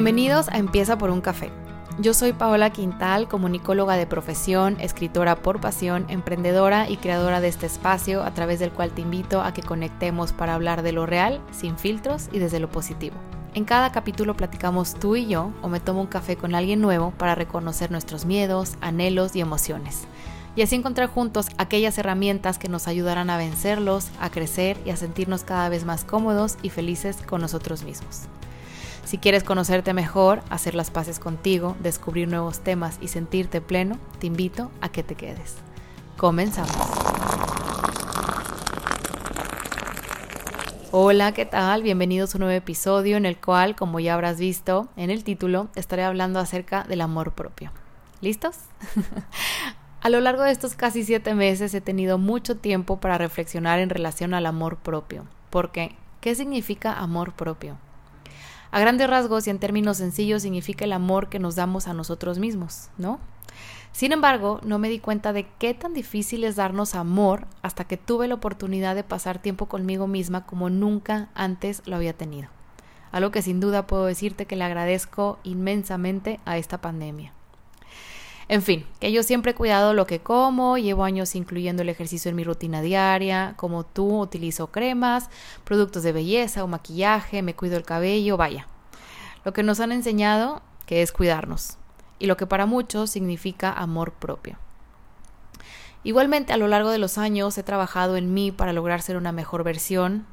Bienvenidos a Empieza por un café. Yo soy Paola Quintal, comunicóloga de profesión, escritora por pasión, emprendedora y creadora de este espacio a través del cual te invito a que conectemos para hablar de lo real, sin filtros y desde lo positivo. En cada capítulo platicamos tú y yo o me tomo un café con alguien nuevo para reconocer nuestros miedos, anhelos y emociones. Y así encontrar juntos aquellas herramientas que nos ayudarán a vencerlos, a crecer y a sentirnos cada vez más cómodos y felices con nosotros mismos. Si quieres conocerte mejor, hacer las paces contigo, descubrir nuevos temas y sentirte pleno, te invito a que te quedes. Comenzamos. Hola, ¿qué tal? Bienvenidos a un nuevo episodio en el cual, como ya habrás visto en el título, estaré hablando acerca del amor propio. ¿Listos? a lo largo de estos casi siete meses he tenido mucho tiempo para reflexionar en relación al amor propio. ¿Por qué? ¿Qué significa amor propio? A grandes rasgos y en términos sencillos significa el amor que nos damos a nosotros mismos, ¿no? Sin embargo, no me di cuenta de qué tan difícil es darnos amor hasta que tuve la oportunidad de pasar tiempo conmigo misma como nunca antes lo había tenido. Algo que sin duda puedo decirte que le agradezco inmensamente a esta pandemia. En fin, que yo siempre he cuidado lo que como, llevo años incluyendo el ejercicio en mi rutina diaria, como tú utilizo cremas, productos de belleza o maquillaje, me cuido el cabello, vaya. Lo que nos han enseñado que es cuidarnos y lo que para muchos significa amor propio. Igualmente a lo largo de los años he trabajado en mí para lograr ser una mejor versión,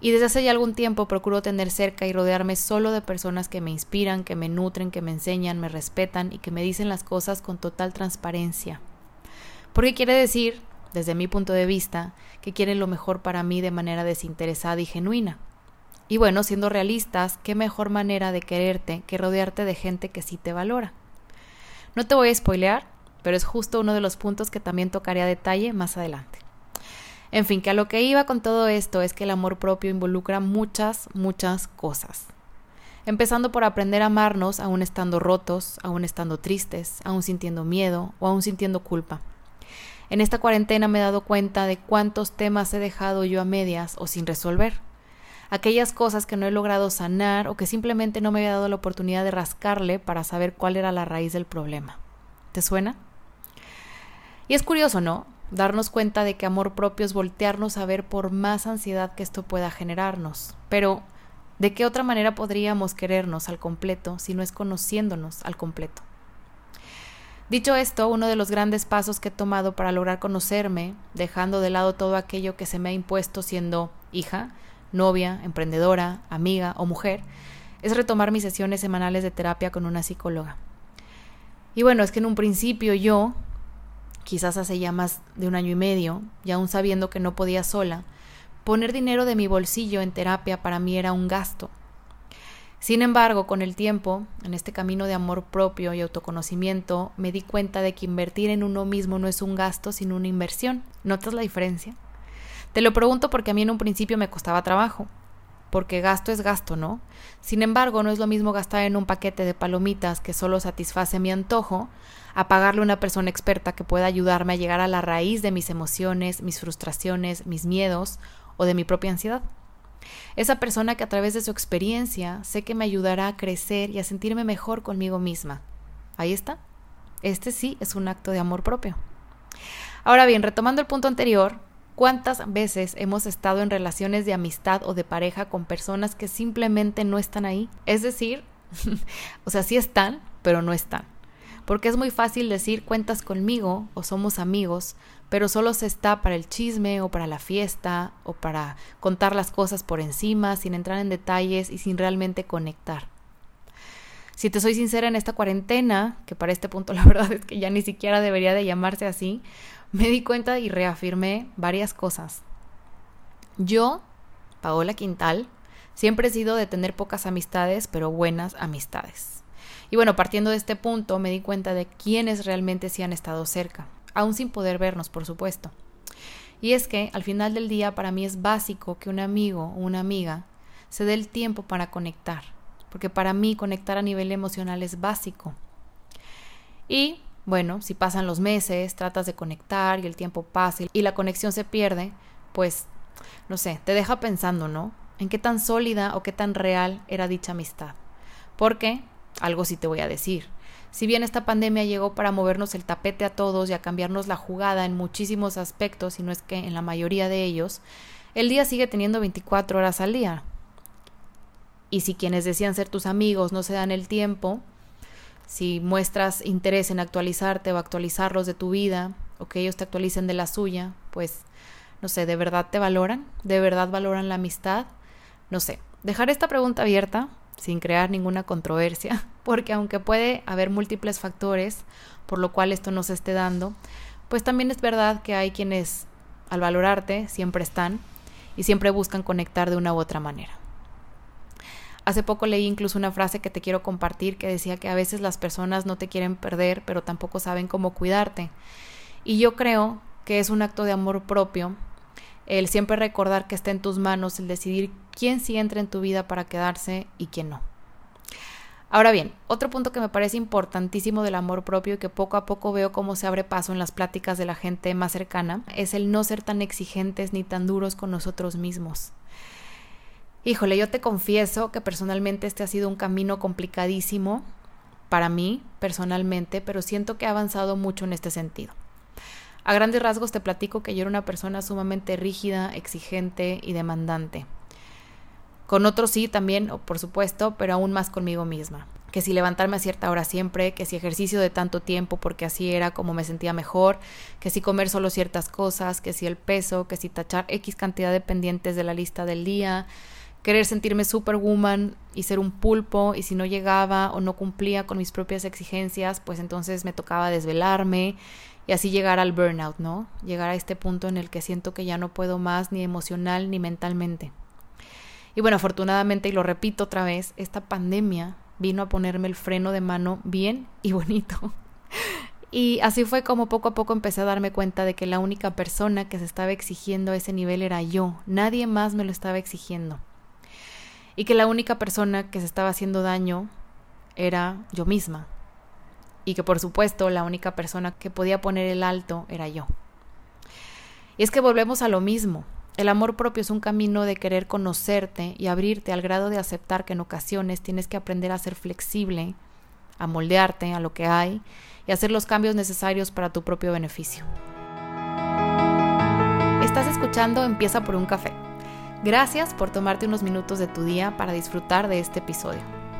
y desde hace ya algún tiempo procuro tener cerca y rodearme solo de personas que me inspiran, que me nutren, que me enseñan, me respetan y que me dicen las cosas con total transparencia. Porque quiere decir, desde mi punto de vista, que quieren lo mejor para mí de manera desinteresada y genuina. Y bueno, siendo realistas, qué mejor manera de quererte que rodearte de gente que sí te valora. No te voy a spoilear, pero es justo uno de los puntos que también tocaré a detalle más adelante. En fin, que a lo que iba con todo esto es que el amor propio involucra muchas, muchas cosas. Empezando por aprender a amarnos aún estando rotos, aún estando tristes, aún sintiendo miedo o aún sintiendo culpa. En esta cuarentena me he dado cuenta de cuántos temas he dejado yo a medias o sin resolver. Aquellas cosas que no he logrado sanar o que simplemente no me había dado la oportunidad de rascarle para saber cuál era la raíz del problema. ¿Te suena? Y es curioso, ¿no? Darnos cuenta de que amor propio es voltearnos a ver por más ansiedad que esto pueda generarnos. Pero, ¿de qué otra manera podríamos querernos al completo si no es conociéndonos al completo? Dicho esto, uno de los grandes pasos que he tomado para lograr conocerme, dejando de lado todo aquello que se me ha impuesto siendo hija, novia, emprendedora, amiga o mujer, es retomar mis sesiones semanales de terapia con una psicóloga. Y bueno, es que en un principio yo, quizás hace ya más de un año y medio, y aún sabiendo que no podía sola, poner dinero de mi bolsillo en terapia para mí era un gasto. Sin embargo, con el tiempo, en este camino de amor propio y autoconocimiento, me di cuenta de que invertir en uno mismo no es un gasto, sino una inversión. ¿Notas la diferencia? Te lo pregunto porque a mí en un principio me costaba trabajo porque gasto es gasto, ¿no? Sin embargo, no es lo mismo gastar en un paquete de palomitas que solo satisface mi antojo, a pagarle a una persona experta que pueda ayudarme a llegar a la raíz de mis emociones, mis frustraciones, mis miedos o de mi propia ansiedad. Esa persona que a través de su experiencia sé que me ayudará a crecer y a sentirme mejor conmigo misma. Ahí está. Este sí es un acto de amor propio. Ahora bien, retomando el punto anterior, ¿Cuántas veces hemos estado en relaciones de amistad o de pareja con personas que simplemente no están ahí? Es decir, o sea, sí están, pero no están. Porque es muy fácil decir cuentas conmigo o somos amigos, pero solo se está para el chisme o para la fiesta o para contar las cosas por encima, sin entrar en detalles y sin realmente conectar. Si te soy sincera en esta cuarentena, que para este punto la verdad es que ya ni siquiera debería de llamarse así, me di cuenta y reafirmé varias cosas. Yo, Paola Quintal, siempre he sido de tener pocas amistades, pero buenas amistades. Y bueno, partiendo de este punto, me di cuenta de quiénes realmente sí han estado cerca, aún sin poder vernos, por supuesto. Y es que al final del día para mí es básico que un amigo o una amiga se dé el tiempo para conectar, porque para mí conectar a nivel emocional es básico. Y bueno, si pasan los meses, tratas de conectar y el tiempo pasa y la conexión se pierde, pues, no sé, te deja pensando, ¿no? En qué tan sólida o qué tan real era dicha amistad. Porque, algo sí te voy a decir, si bien esta pandemia llegó para movernos el tapete a todos y a cambiarnos la jugada en muchísimos aspectos, y no es que en la mayoría de ellos, el día sigue teniendo 24 horas al día. Y si quienes decían ser tus amigos no se dan el tiempo, si muestras interés en actualizarte o actualizarlos de tu vida, o que ellos te actualicen de la suya, pues no sé, ¿de verdad te valoran? ¿De verdad valoran la amistad? No sé, dejar esta pregunta abierta sin crear ninguna controversia, porque aunque puede haber múltiples factores por lo cual esto no se esté dando, pues también es verdad que hay quienes al valorarte siempre están y siempre buscan conectar de una u otra manera. Hace poco leí incluso una frase que te quiero compartir que decía que a veces las personas no te quieren perder, pero tampoco saben cómo cuidarte. Y yo creo que es un acto de amor propio el siempre recordar que está en tus manos, el decidir quién sí entra en tu vida para quedarse y quién no. Ahora bien, otro punto que me parece importantísimo del amor propio y que poco a poco veo cómo se abre paso en las pláticas de la gente más cercana es el no ser tan exigentes ni tan duros con nosotros mismos. Híjole, yo te confieso que personalmente este ha sido un camino complicadísimo para mí, personalmente, pero siento que he avanzado mucho en este sentido. A grandes rasgos te platico que yo era una persona sumamente rígida, exigente y demandante. Con otros sí también, por supuesto, pero aún más conmigo misma. Que si levantarme a cierta hora siempre, que si ejercicio de tanto tiempo porque así era como me sentía mejor, que si comer solo ciertas cosas, que si el peso, que si tachar X cantidad de pendientes de la lista del día, querer sentirme superwoman y ser un pulpo y si no llegaba o no cumplía con mis propias exigencias, pues entonces me tocaba desvelarme y así llegar al burnout, ¿no? Llegar a este punto en el que siento que ya no puedo más ni emocional ni mentalmente. Y bueno, afortunadamente, y lo repito otra vez, esta pandemia vino a ponerme el freno de mano bien y bonito. Y así fue como poco a poco empecé a darme cuenta de que la única persona que se estaba exigiendo a ese nivel era yo. Nadie más me lo estaba exigiendo. Y que la única persona que se estaba haciendo daño era yo misma y que por supuesto la única persona que podía poner el alto era yo. Y es que volvemos a lo mismo. El amor propio es un camino de querer conocerte y abrirte al grado de aceptar que en ocasiones tienes que aprender a ser flexible, a moldearte a lo que hay y hacer los cambios necesarios para tu propio beneficio. Estás escuchando Empieza por un café. Gracias por tomarte unos minutos de tu día para disfrutar de este episodio.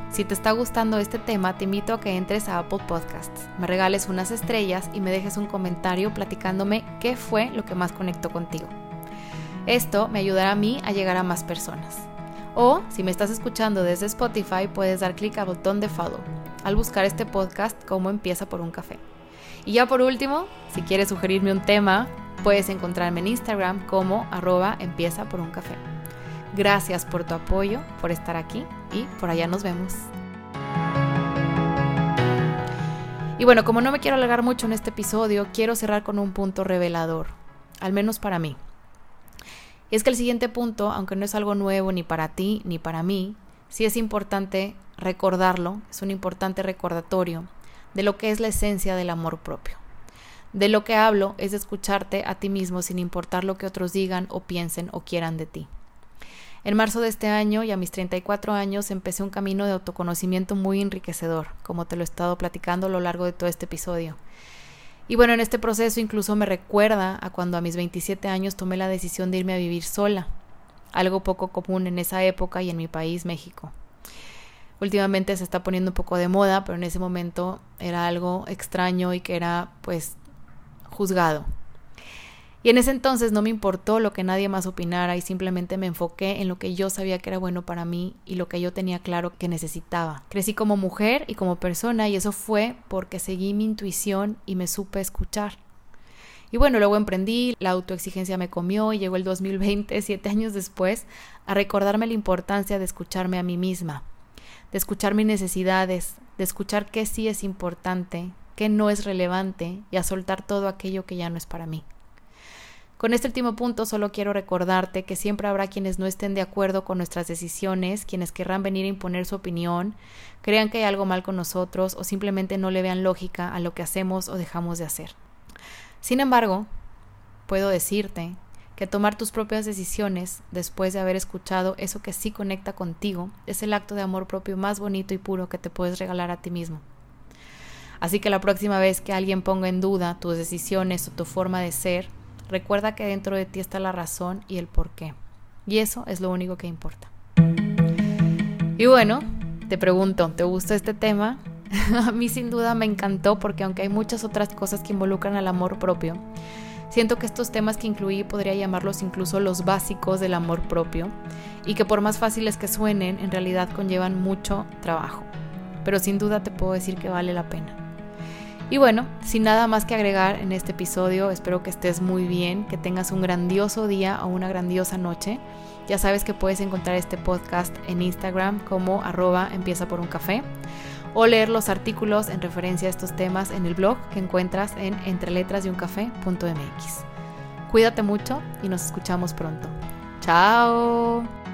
Si te está gustando este tema, te invito a que entres a Apple Podcasts, me regales unas estrellas y me dejes un comentario platicándome qué fue lo que más conectó contigo. Esto me ayudará a mí a llegar a más personas. O si me estás escuchando desde Spotify, puedes dar clic al botón de follow al buscar este podcast como empieza por un café. Y ya por último, si quieres sugerirme un tema, puedes encontrarme en Instagram como arroba empieza por un café. Gracias por tu apoyo, por estar aquí y por allá nos vemos. Y bueno, como no me quiero alargar mucho en este episodio, quiero cerrar con un punto revelador, al menos para mí. Y es que el siguiente punto, aunque no es algo nuevo ni para ti ni para mí, sí es importante recordarlo, es un importante recordatorio de lo que es la esencia del amor propio. De lo que hablo es de escucharte a ti mismo sin importar lo que otros digan o piensen o quieran de ti. En marzo de este año y a mis 34 años empecé un camino de autoconocimiento muy enriquecedor, como te lo he estado platicando a lo largo de todo este episodio. Y bueno, en este proceso incluso me recuerda a cuando a mis 27 años tomé la decisión de irme a vivir sola, algo poco común en esa época y en mi país, México. Últimamente se está poniendo un poco de moda, pero en ese momento era algo extraño y que era pues juzgado. Y en ese entonces no me importó lo que nadie más opinara y simplemente me enfoqué en lo que yo sabía que era bueno para mí y lo que yo tenía claro que necesitaba. Crecí como mujer y como persona y eso fue porque seguí mi intuición y me supe escuchar. Y bueno, luego emprendí, la autoexigencia me comió y llegó el 2020, siete años después, a recordarme la importancia de escucharme a mí misma, de escuchar mis necesidades, de escuchar qué sí es importante, qué no es relevante y a soltar todo aquello que ya no es para mí. Con este último punto solo quiero recordarte que siempre habrá quienes no estén de acuerdo con nuestras decisiones, quienes querrán venir a imponer su opinión, crean que hay algo mal con nosotros o simplemente no le vean lógica a lo que hacemos o dejamos de hacer. Sin embargo, puedo decirte que tomar tus propias decisiones después de haber escuchado eso que sí conecta contigo es el acto de amor propio más bonito y puro que te puedes regalar a ti mismo. Así que la próxima vez que alguien ponga en duda tus decisiones o tu forma de ser, recuerda que dentro de ti está la razón y el por qué. Y eso es lo único que importa. Y bueno, te pregunto, ¿te gusta este tema? a mí sin duda me encantó porque aunque hay muchas otras cosas que involucran al amor propio, siento que estos temas que incluí podría llamarlos incluso los básicos del amor propio y que por más fáciles que suenen, en realidad conllevan mucho trabajo. Pero sin duda te puedo decir que vale la pena. Y bueno, sin nada más que agregar en este episodio, espero que estés muy bien, que tengas un grandioso día o una grandiosa noche. Ya sabes que puedes encontrar este podcast en Instagram como arroba empieza por un café o leer los artículos en referencia a estos temas en el blog que encuentras en entreletrasyuncafé.mx. Cuídate mucho y nos escuchamos pronto. Chao.